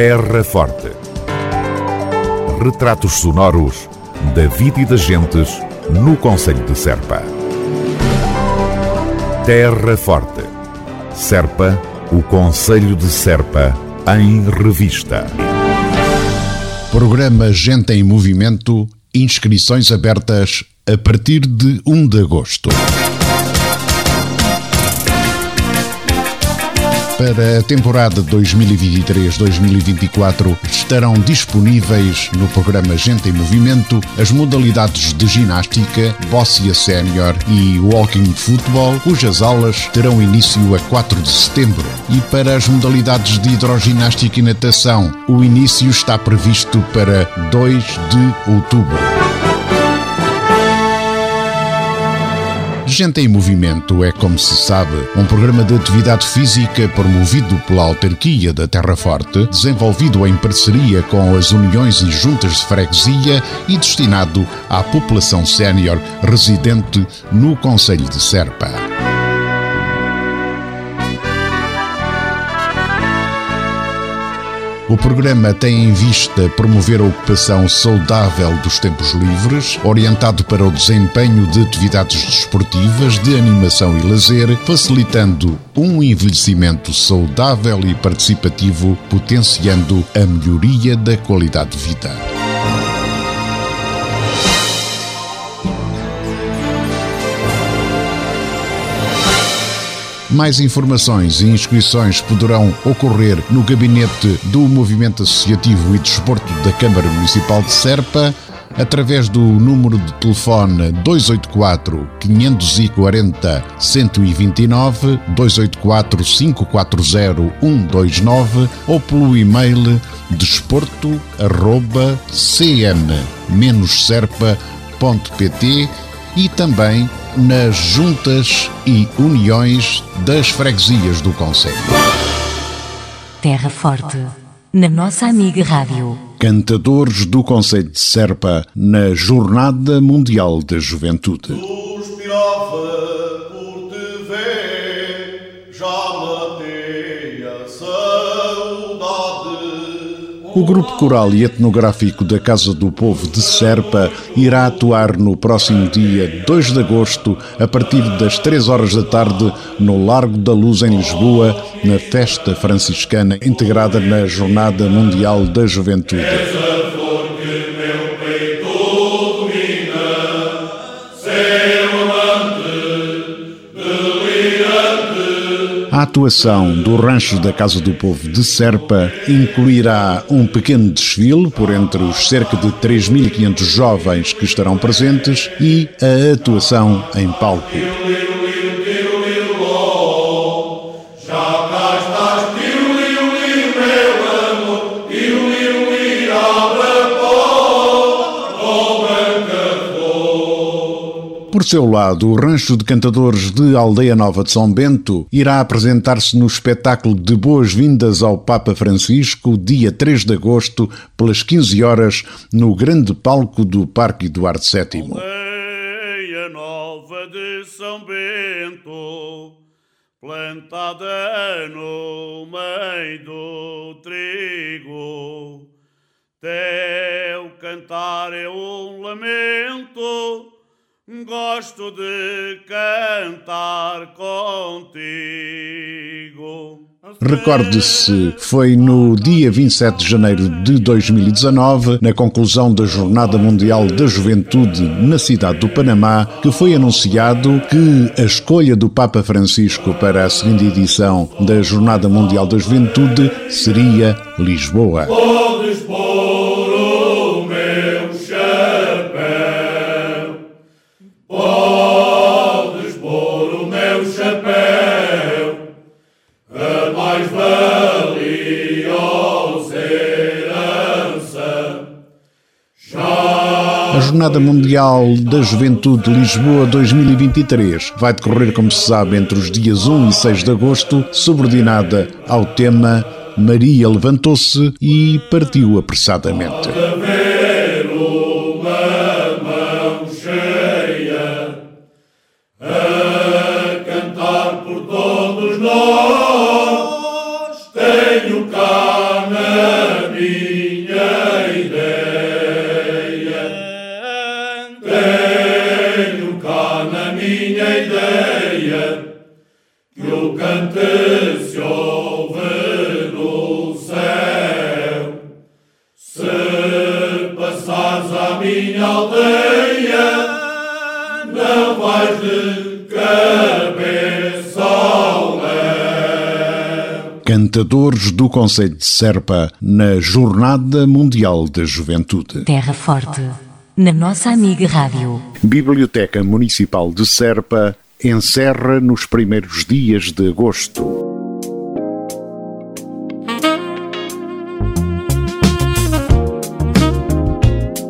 Terra Forte. Retratos sonoros da vida e das gentes no Conselho de Serpa. Terra Forte. Serpa, o Conselho de Serpa, em revista. Programa Gente em Movimento, inscrições abertas a partir de 1 de agosto. Para a temporada 2023-2024 estarão disponíveis no programa Gente em Movimento as modalidades de ginástica, bóssia sénior e walking football, cujas aulas terão início a 4 de setembro. E para as modalidades de hidroginástica e natação, o início está previsto para 2 de outubro. Gente em Movimento é, como se sabe, um programa de atividade física promovido pela autarquia da Terra Forte, desenvolvido em parceria com as uniões e juntas de freguesia e destinado à população sénior residente no Conselho de Serpa. O programa tem em vista promover a ocupação saudável dos tempos livres, orientado para o desempenho de atividades desportivas, de animação e lazer, facilitando um envelhecimento saudável e participativo, potenciando a melhoria da qualidade de vida. Mais informações e inscrições poderão ocorrer no gabinete do Movimento Associativo e Desporto da Câmara Municipal de Serpa através do número de telefone 284 540 129 284 540 129 ou pelo e-mail desporto@cm-serpa.pt e também nas juntas e uniões das freguesias do Conselho. Terra Forte, na nossa amiga Rádio. Cantadores do Conselho de Serpa na Jornada Mundial da Juventude. O Grupo Coral e Etnográfico da Casa do Povo de Serpa irá atuar no próximo dia 2 de agosto, a partir das 3 horas da tarde, no Largo da Luz, em Lisboa, na festa franciscana integrada na Jornada Mundial da Juventude. A atuação do Rancho da Casa do Povo de Serpa incluirá um pequeno desfile por entre os cerca de 3.500 jovens que estarão presentes e a atuação em palco. Seu lado, o Rancho de Cantadores de Aldeia Nova de São Bento irá apresentar-se no espetáculo de Boas-Vindas ao Papa Francisco, dia 3 de agosto, pelas 15 horas, no grande palco do Parque Eduardo VII. Aldeia Nova de São Bento, plantada no meio do trigo, teu cantar é um lamento gosto de cantar contigo. Recorde-se, foi no dia 27 de janeiro de 2019, na conclusão da Jornada Mundial da Juventude na cidade do Panamá, que foi anunciado que a escolha do Papa Francisco para a segunda edição da Jornada Mundial da Juventude seria Lisboa. Oh, Lisboa. Jornada Mundial da Juventude Lisboa 2023 vai decorrer, como se sabe, entre os dias 1 e 6 de agosto, subordinada ao tema Maria levantou-se e partiu apressadamente. eu canto se houve no céu. Se passares à minha aldeia, não vais de cabeça ao léu. Cantadores do Conselho de Serpa na Jornada Mundial da Juventude. Terra Forte. Na nossa amiga Rádio. Biblioteca Municipal de Serpa, encerra nos primeiros dias de agosto.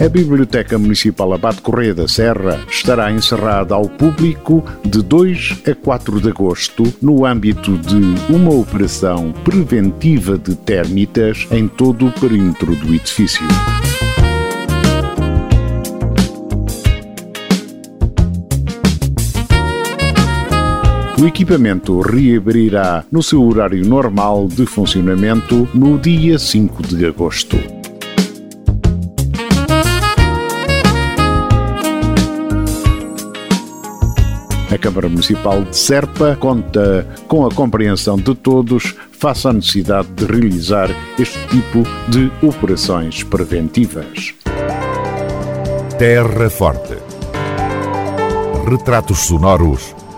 A Biblioteca Municipal Abate Correia da Serra estará encerrada ao público de 2 a 4 de agosto no âmbito de uma operação preventiva de termitas em todo o perímetro do edifício. O equipamento reabrirá no seu horário normal de funcionamento no dia 5 de agosto. A Câmara Municipal de Serpa conta com a compreensão de todos face à necessidade de realizar este tipo de operações preventivas. Terra Forte. Retratos sonoros